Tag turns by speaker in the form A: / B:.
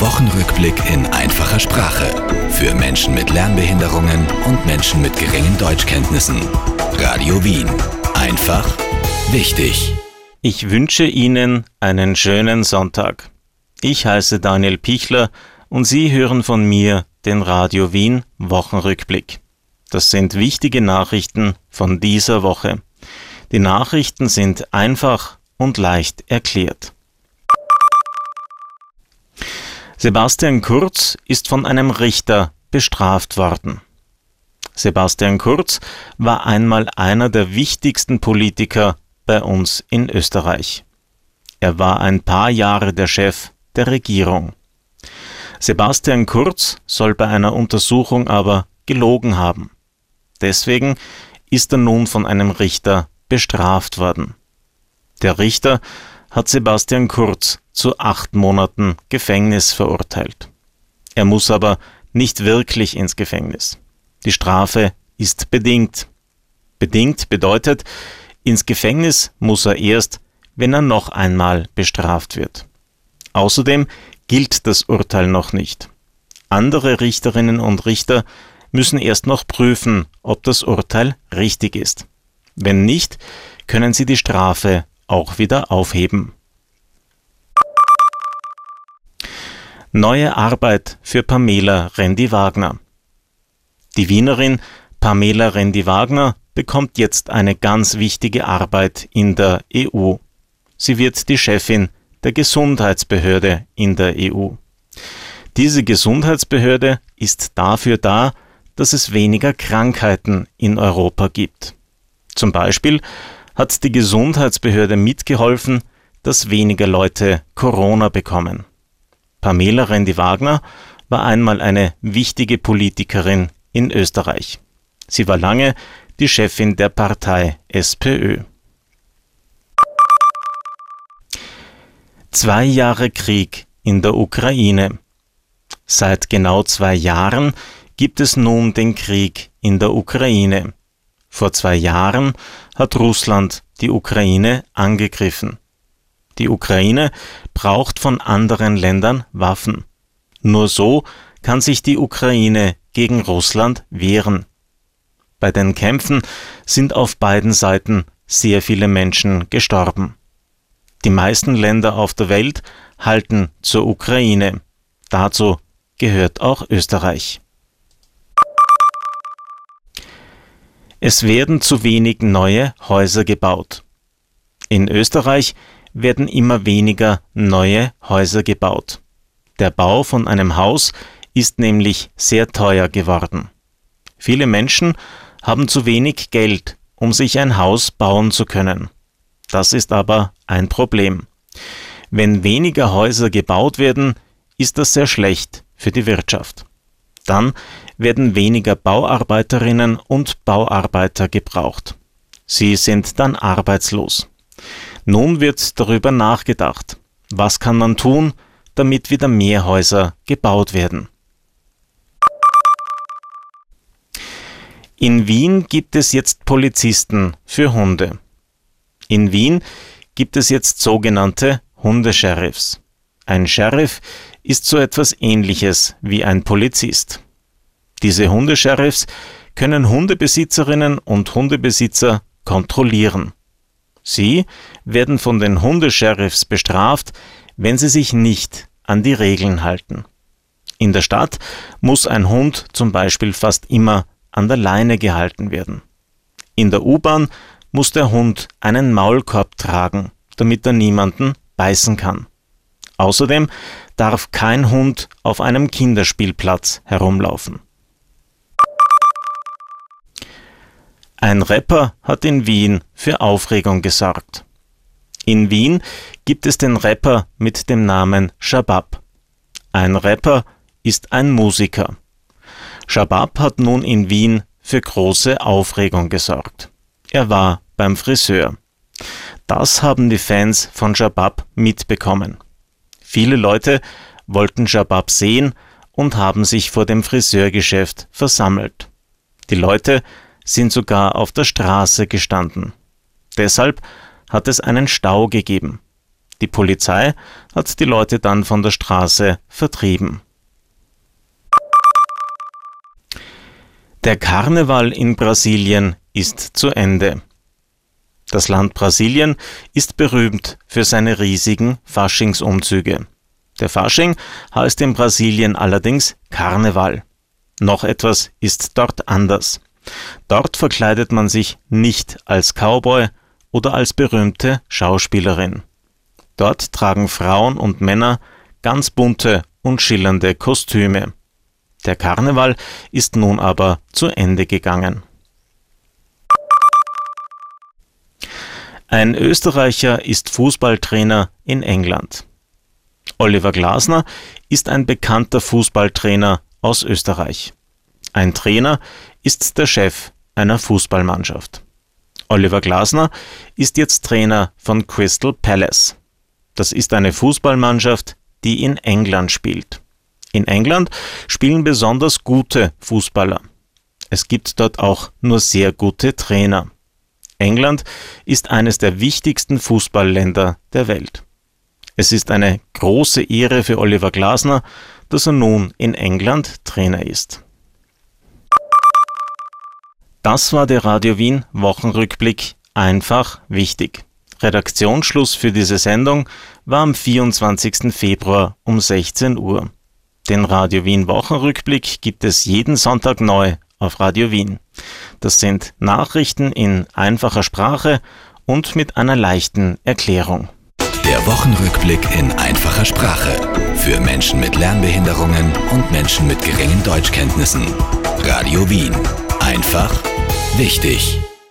A: Wochenrückblick in einfacher Sprache. Für Menschen mit Lernbehinderungen und Menschen mit geringen Deutschkenntnissen. Radio Wien. Einfach, wichtig.
B: Ich wünsche Ihnen einen schönen Sonntag. Ich heiße Daniel Pichler und Sie hören von mir den Radio Wien Wochenrückblick. Das sind wichtige Nachrichten von dieser Woche. Die Nachrichten sind einfach und leicht erklärt. Sebastian Kurz ist von einem Richter bestraft worden. Sebastian Kurz war einmal einer der wichtigsten Politiker bei uns in Österreich. Er war ein paar Jahre der Chef der Regierung. Sebastian Kurz soll bei einer Untersuchung aber gelogen haben. Deswegen ist er nun von einem Richter bestraft worden. Der Richter hat Sebastian Kurz zu acht Monaten Gefängnis verurteilt. Er muss aber nicht wirklich ins Gefängnis. Die Strafe ist bedingt. Bedingt bedeutet, ins Gefängnis muss er erst, wenn er noch einmal bestraft wird. Außerdem gilt das Urteil noch nicht. Andere Richterinnen und Richter müssen erst noch prüfen, ob das Urteil richtig ist. Wenn nicht, können sie die Strafe auch wieder aufheben. Neue Arbeit für Pamela Rendi-Wagner. Die Wienerin Pamela Rendi-Wagner bekommt jetzt eine ganz wichtige Arbeit in der EU. Sie wird die Chefin der Gesundheitsbehörde in der EU. Diese Gesundheitsbehörde ist dafür da, dass es weniger Krankheiten in Europa gibt. Zum Beispiel hat die Gesundheitsbehörde mitgeholfen, dass weniger Leute Corona bekommen. Pamela Rendi-Wagner war einmal eine wichtige Politikerin in Österreich. Sie war lange die Chefin der Partei SPÖ. Zwei Jahre Krieg in der Ukraine. Seit genau zwei Jahren gibt es nun den Krieg in der Ukraine. Vor zwei Jahren hat Russland die Ukraine angegriffen. Die Ukraine braucht von anderen Ländern Waffen. Nur so kann sich die Ukraine gegen Russland wehren. Bei den Kämpfen sind auf beiden Seiten sehr viele Menschen gestorben. Die meisten Länder auf der Welt halten zur Ukraine. Dazu gehört auch Österreich. Es werden zu wenig neue Häuser gebaut. In Österreich werden immer weniger neue Häuser gebaut. Der Bau von einem Haus ist nämlich sehr teuer geworden. Viele Menschen haben zu wenig Geld, um sich ein Haus bauen zu können. Das ist aber ein Problem. Wenn weniger Häuser gebaut werden, ist das sehr schlecht für die Wirtschaft. Dann werden weniger Bauarbeiterinnen und Bauarbeiter gebraucht. Sie sind dann arbeitslos. Nun wird darüber nachgedacht, was kann man tun, damit wieder mehr Häuser gebaut werden. In Wien gibt es jetzt Polizisten für Hunde. In Wien gibt es jetzt sogenannte Hundesheriffs. Ein Sheriff ist so etwas ähnliches wie ein Polizist. Diese Hundesheriffs können Hundebesitzerinnen und Hundebesitzer kontrollieren. Sie werden von den Hundesheriffs bestraft, wenn sie sich nicht an die Regeln halten. In der Stadt muss ein Hund zum Beispiel fast immer an der Leine gehalten werden. In der U-Bahn muss der Hund einen Maulkorb tragen, damit er niemanden beißen kann. Außerdem darf kein Hund auf einem Kinderspielplatz herumlaufen. Ein Rapper hat in Wien für Aufregung gesorgt. In Wien gibt es den Rapper mit dem Namen Shabab. Ein Rapper ist ein Musiker. Shabab hat nun in Wien für große Aufregung gesorgt. Er war beim Friseur. Das haben die Fans von Shabab mitbekommen. Viele Leute wollten Shabab sehen und haben sich vor dem Friseurgeschäft versammelt. Die Leute sind sogar auf der Straße gestanden. Deshalb hat es einen Stau gegeben. Die Polizei hat die Leute dann von der Straße vertrieben. Der Karneval in Brasilien ist zu Ende. Das Land Brasilien ist berühmt für seine riesigen Faschingsumzüge. Der Fasching heißt in Brasilien allerdings Karneval. Noch etwas ist dort anders. Dort verkleidet man sich nicht als Cowboy oder als berühmte Schauspielerin. Dort tragen Frauen und Männer ganz bunte und schillernde Kostüme. Der Karneval ist nun aber zu Ende gegangen. Ein Österreicher ist Fußballtrainer in England. Oliver Glasner ist ein bekannter Fußballtrainer aus Österreich. Ein Trainer ist der Chef einer Fußballmannschaft. Oliver Glasner ist jetzt Trainer von Crystal Palace. Das ist eine Fußballmannschaft, die in England spielt. In England spielen besonders gute Fußballer. Es gibt dort auch nur sehr gute Trainer. England ist eines der wichtigsten Fußballländer der Welt. Es ist eine große Ehre für Oliver Glasner, dass er nun in England Trainer ist. Das war der Radio Wien Wochenrückblick einfach wichtig. Redaktionsschluss für diese Sendung war am 24. Februar um 16 Uhr. Den Radio Wien Wochenrückblick gibt es jeden Sonntag neu auf Radio Wien. Das sind Nachrichten in einfacher Sprache und mit einer leichten Erklärung.
A: Der Wochenrückblick in einfacher Sprache für Menschen mit Lernbehinderungen und Menschen mit geringen Deutschkenntnissen. Radio Wien. Einfach wichtig.